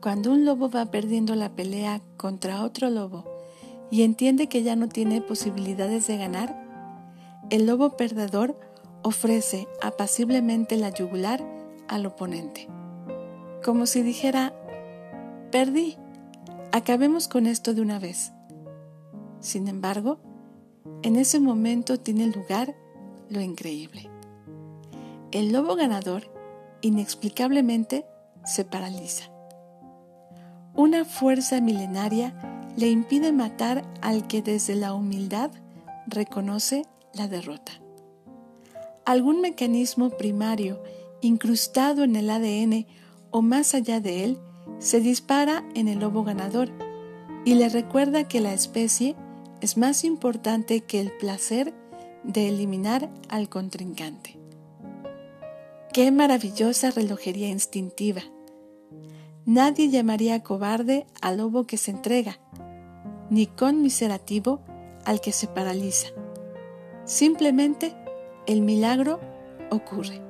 Cuando un lobo va perdiendo la pelea contra otro lobo y entiende que ya no tiene posibilidades de ganar, el lobo perdedor ofrece apaciblemente la yugular al oponente, como si dijera, perdí, acabemos con esto de una vez. Sin embargo, en ese momento tiene lugar lo increíble. El lobo ganador inexplicablemente se paraliza. Una fuerza milenaria le impide matar al que desde la humildad reconoce la derrota. Algún mecanismo primario incrustado en el ADN o más allá de él se dispara en el lobo ganador y le recuerda que la especie es más importante que el placer de eliminar al contrincante. Qué maravillosa relojería instintiva Nadie llamaría cobarde al lobo que se entrega, ni conmiserativo al que se paraliza. Simplemente el milagro ocurre.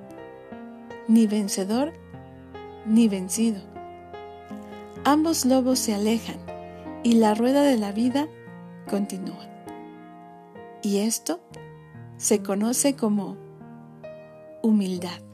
Ni vencedor ni vencido. Ambos lobos se alejan y la rueda de la vida continúa. Y esto se conoce como humildad.